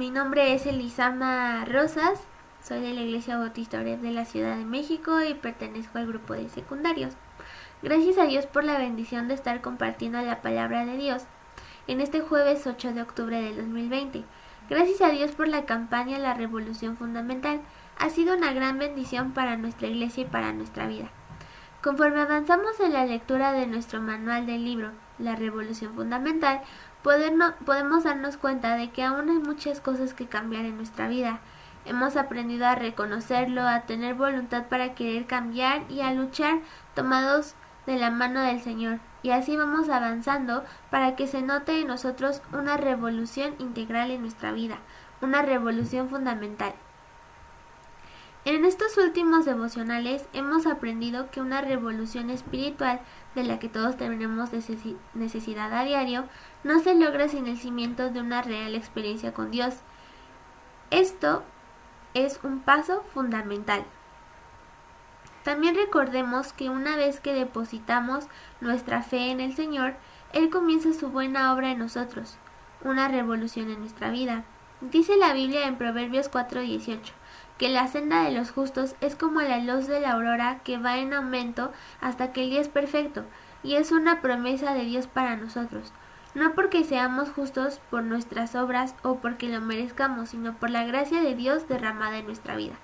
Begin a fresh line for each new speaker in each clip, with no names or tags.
Mi nombre es Elisama Rosas, soy de la Iglesia Bautista de la Ciudad de México y pertenezco al grupo de secundarios. Gracias a Dios por la bendición de estar compartiendo la palabra de Dios en este jueves 8 de octubre del 2020. Gracias a Dios por la campaña La Revolución Fundamental. Ha sido una gran bendición para nuestra iglesia y para nuestra vida. Conforme avanzamos en la lectura de nuestro manual del libro La Revolución Fundamental, podemos darnos cuenta de que aún hay muchas cosas que cambiar en nuestra vida. Hemos aprendido a reconocerlo, a tener voluntad para querer cambiar y a luchar tomados de la mano del Señor. Y así vamos avanzando para que se note en nosotros una revolución integral en nuestra vida, una revolución fundamental. En estos últimos devocionales hemos aprendido que una revolución espiritual de la que todos tenemos necesidad a diario no se logra sin el cimiento de una real experiencia con Dios. Esto es un paso fundamental. También recordemos que una vez que depositamos nuestra fe en el Señor, Él comienza su buena obra en nosotros, una revolución en nuestra vida. Dice la Biblia en Proverbios 4:18 que la senda de los justos es como la luz de la aurora que va en aumento hasta que el día es perfecto, y es una promesa de Dios para nosotros, no porque seamos justos por nuestras obras o porque lo merezcamos, sino por la gracia de Dios derramada en nuestra vida.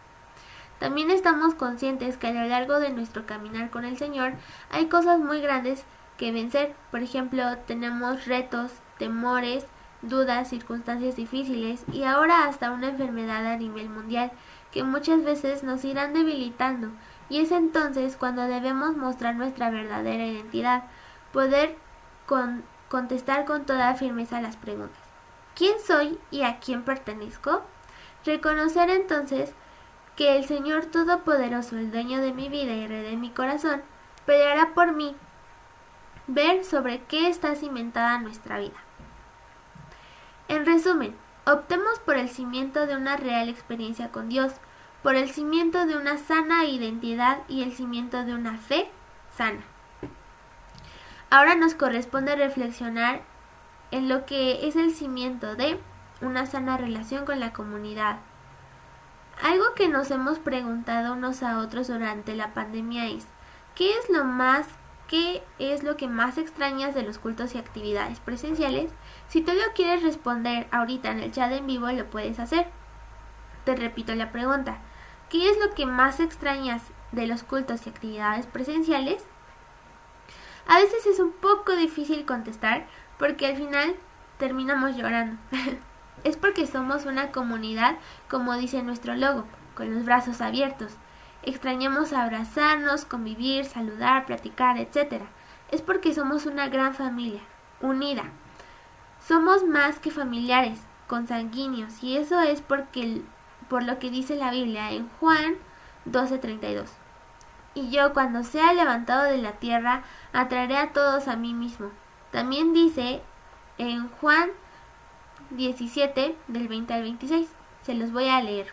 También estamos conscientes que a lo largo de nuestro caminar con el Señor hay cosas muy grandes que vencer. Por ejemplo, tenemos retos, temores, dudas, circunstancias difíciles y ahora hasta una enfermedad a nivel mundial que muchas veces nos irán debilitando y es entonces cuando debemos mostrar nuestra verdadera identidad, poder contestar con toda firmeza las preguntas. ¿Quién soy y a quién pertenezco? Reconocer entonces que el Señor Todopoderoso, el dueño de mi vida y rey de mi corazón, peleará por mí. Ver sobre qué está cimentada nuestra vida. En resumen, optemos por el cimiento de una real experiencia con Dios, por el cimiento de una sana identidad y el cimiento de una fe sana. Ahora nos corresponde reflexionar en lo que es el cimiento de una sana relación con la comunidad. Algo que nos hemos preguntado unos a otros durante la pandemia es ¿qué es lo más ¿Qué es lo que más extrañas de los cultos y actividades presenciales? Si tú lo quieres responder ahorita en el chat en vivo, lo puedes hacer. Te repito la pregunta. ¿Qué es lo que más extrañas de los cultos y actividades presenciales? A veces es un poco difícil contestar porque al final terminamos llorando. es porque somos una comunidad, como dice nuestro logo, con los brazos abiertos extrañamos abrazarnos, convivir, saludar, platicar, etc. Es porque somos una gran familia, unida. Somos más que familiares, consanguíneos, y eso es porque por lo que dice la Biblia en Juan 12:32. Y yo cuando sea levantado de la tierra, atraeré a todos a mí mismo. También dice en Juan 17 del 20 al 26. Se los voy a leer.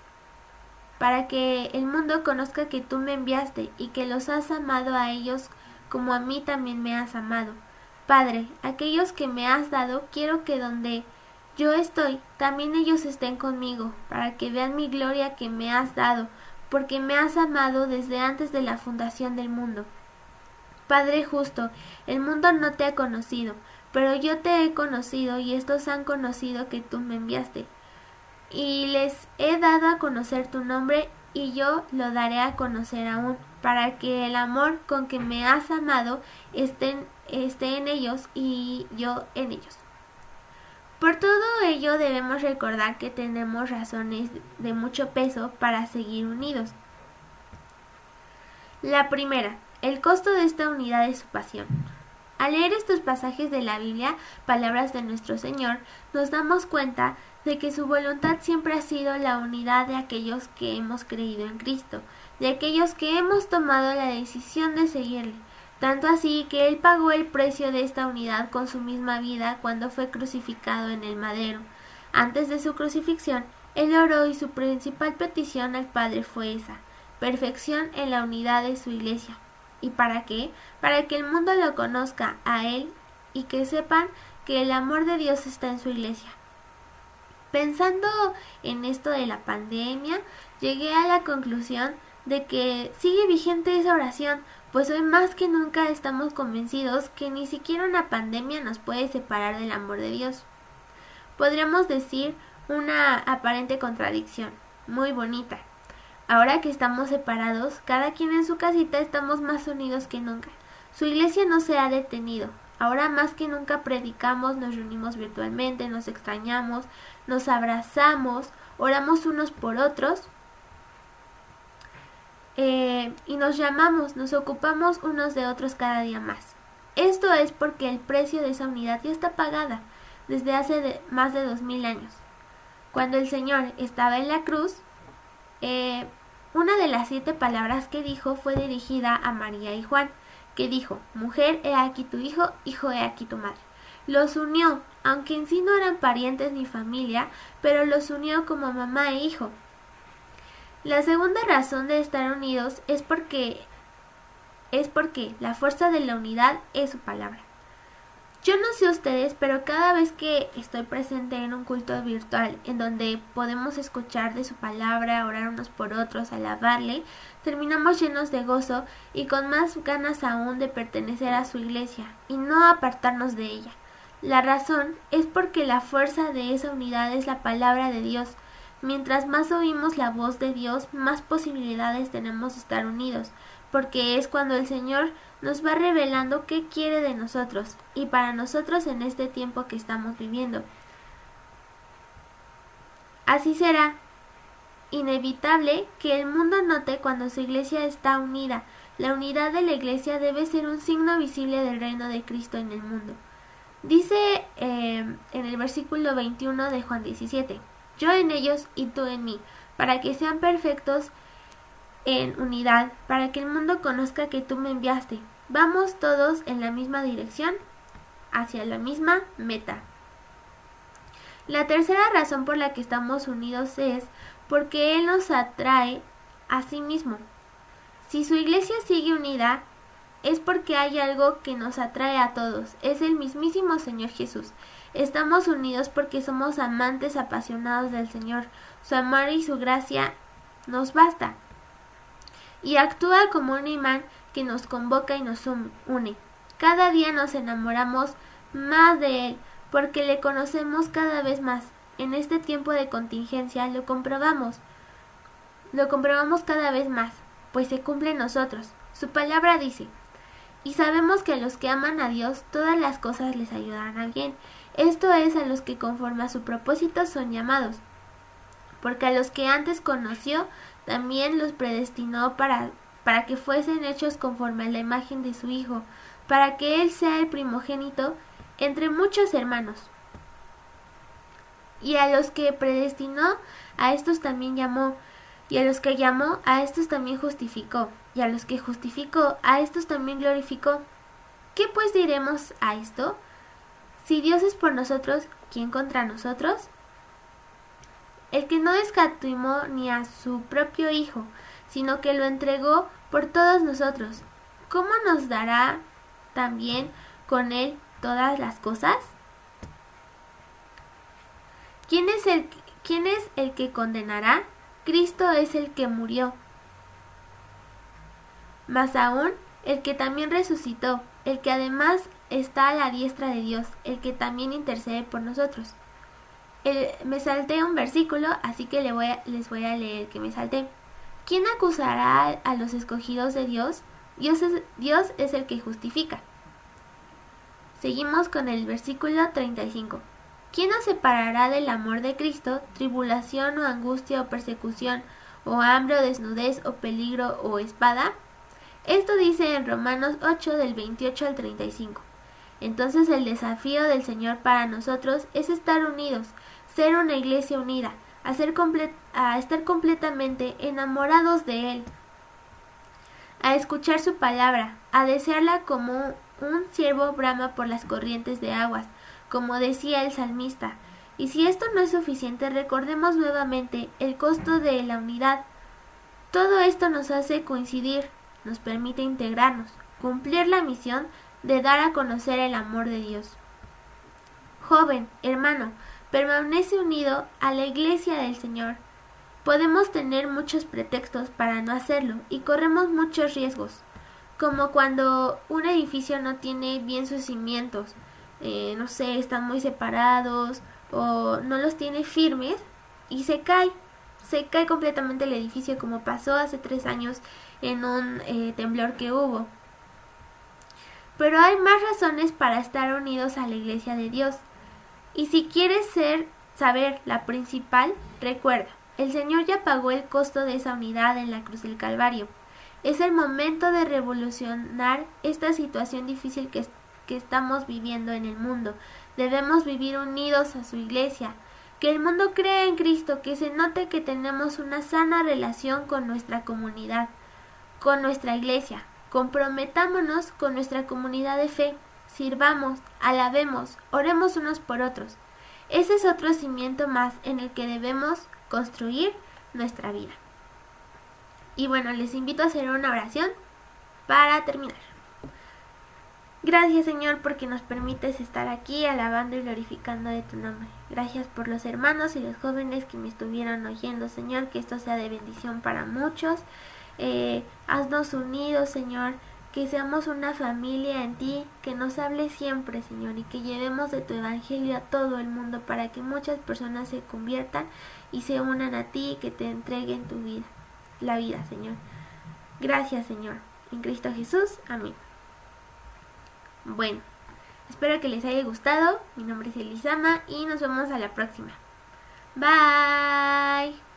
para que el mundo conozca que tú me enviaste y que los has amado a ellos como a mí también me has amado. Padre, aquellos que me has dado, quiero que donde yo estoy, también ellos estén conmigo, para que vean mi gloria que me has dado, porque me has amado desde antes de la fundación del mundo. Padre justo, el mundo no te ha conocido, pero yo te he conocido y estos han conocido que tú me enviaste y les he dado a conocer tu nombre y yo lo daré a conocer aún, para que el amor con que me has amado esté, esté en ellos y yo en ellos. Por todo ello debemos recordar que tenemos razones de mucho peso para seguir unidos. La primera, el costo de esta unidad es su pasión. Al leer estos pasajes de la Biblia, palabras de nuestro Señor, nos damos cuenta que su voluntad siempre ha sido la unidad de aquellos que hemos creído en Cristo, de aquellos que hemos tomado la decisión de seguirle, tanto así que Él pagó el precio de esta unidad con su misma vida cuando fue crucificado en el madero. Antes de su crucifixión, Él oró y su principal petición al Padre fue esa, perfección en la unidad de su iglesia. ¿Y para qué? Para que el mundo lo conozca a Él y que sepan que el amor de Dios está en su iglesia. Pensando en esto de la pandemia, llegué a la conclusión de que sigue vigente esa oración, pues hoy más que nunca estamos convencidos que ni siquiera una pandemia nos puede separar del amor de Dios. Podríamos decir una aparente contradicción, muy bonita. Ahora que estamos separados, cada quien en su casita estamos más unidos que nunca. Su iglesia no se ha detenido. Ahora más que nunca predicamos, nos reunimos virtualmente, nos extrañamos, nos abrazamos, oramos unos por otros eh, y nos llamamos, nos ocupamos unos de otros cada día más. Esto es porque el precio de esa unidad ya está pagada desde hace más de dos mil años. Cuando el Señor estaba en la cruz, eh, una de las siete palabras que dijo fue dirigida a María y Juan, que dijo, Mujer, he aquí tu hijo, hijo, he aquí tu madre. Los unió, aunque en sí no eran parientes ni familia, pero los unió como mamá e hijo. La segunda razón de estar unidos es porque es porque la fuerza de la unidad es su palabra. Yo no sé ustedes, pero cada vez que estoy presente en un culto virtual en donde podemos escuchar de su palabra, orar unos por otros, alabarle, terminamos llenos de gozo y con más ganas aún de pertenecer a su iglesia y no apartarnos de ella. La razón es porque la fuerza de esa unidad es la palabra de Dios. Mientras más oímos la voz de Dios, más posibilidades tenemos de estar unidos, porque es cuando el Señor nos va revelando qué quiere de nosotros y para nosotros en este tiempo que estamos viviendo. Así será inevitable que el mundo note cuando su iglesia está unida. La unidad de la iglesia debe ser un signo visible del reino de Cristo en el mundo. Dice eh, en el versículo 21 de Juan 17, yo en ellos y tú en mí, para que sean perfectos en unidad, para que el mundo conozca que tú me enviaste. Vamos todos en la misma dirección, hacia la misma meta. La tercera razón por la que estamos unidos es porque Él nos atrae a sí mismo. Si su iglesia sigue unida, es porque hay algo que nos atrae a todos, es el mismísimo Señor Jesús. Estamos unidos porque somos amantes apasionados del Señor. Su amor y su gracia nos basta. Y actúa como un imán que nos convoca y nos une. Cada día nos enamoramos más de Él, porque le conocemos cada vez más. En este tiempo de contingencia lo comprobamos. Lo comprobamos cada vez más, pues se cumple en nosotros. Su palabra dice, y sabemos que a los que aman a Dios todas las cosas les ayudarán a bien. Esto es a los que conforme a su propósito son llamados. Porque a los que antes conoció, también los predestinó para para que fuesen hechos conforme a la imagen de su Hijo, para que Él sea el primogénito entre muchos hermanos. Y a los que predestinó, a estos también llamó, y a los que llamó, a estos también justificó, y a los que justificó, a estos también glorificó. ¿Qué pues diremos a esto? Si Dios es por nosotros, ¿quién contra nosotros? El que no escatimó ni a su propio Hijo, sino que lo entregó por todos nosotros. ¿Cómo nos dará también con él todas las cosas? ¿Quién es el, quién es el que condenará? Cristo es el que murió. Más aún, el que también resucitó, el que además está a la diestra de Dios, el que también intercede por nosotros. Me salté un versículo, así que le voy les voy a leer que me salté. ¿Quién acusará a los escogidos de Dios? Dios es, Dios es el que justifica. Seguimos con el versículo 35. ¿Quién nos separará del amor de Cristo? Tribulación o angustia o persecución o hambre o desnudez o peligro o espada. Esto dice en Romanos 8 del 28 al 35. Entonces el desafío del Señor para nosotros es estar unidos, ser una iglesia unida, a, estar completamente enamorados de Él, a escuchar su palabra, a desearla como un siervo brama por las corrientes de aguas, como decía el salmista. Y si esto no es suficiente, recordemos nuevamente el costo de la unidad. Todo esto nos hace coincidir, nos permite integrarnos, cumplir la misión de dar a conocer el amor de Dios. Joven, hermano, permanece unido a la iglesia del Señor. Podemos tener muchos pretextos para no hacerlo y corremos muchos riesgos, como cuando un edificio no tiene bien sus cimientos, eh, no sé, están muy separados o no los tiene firmes y se cae, se cae completamente el edificio como pasó hace tres años en un eh, temblor que hubo. Pero hay más razones para estar unidos a la iglesia de Dios. Y si quieres ser, saber la principal, recuerda, el Señor ya pagó el costo de esa unidad en la cruz del Calvario. Es el momento de revolucionar esta situación difícil que, que estamos viviendo en el mundo. Debemos vivir unidos a su iglesia. Que el mundo cree en Cristo, que se note que tenemos una sana relación con nuestra comunidad, con nuestra iglesia. Comprometámonos con nuestra comunidad de fe sirvamos, alabemos, oremos unos por otros. Ese es otro cimiento más en el que debemos construir nuestra vida. Y bueno, les invito a hacer una oración para terminar. Gracias Señor porque nos permites estar aquí alabando y glorificando de tu nombre. Gracias por los hermanos y los jóvenes que me estuvieron oyendo Señor, que esto sea de bendición para muchos. Eh, haznos unidos Señor que seamos una familia en ti, que nos hable siempre, Señor, y que llevemos de tu evangelio a todo el mundo para que muchas personas se conviertan y se unan a ti y que te entreguen tu vida, la vida, Señor. Gracias, Señor. En Cristo Jesús. Amén. Bueno, espero que les haya gustado. Mi nombre es Elisama y nos vemos a la próxima. Bye.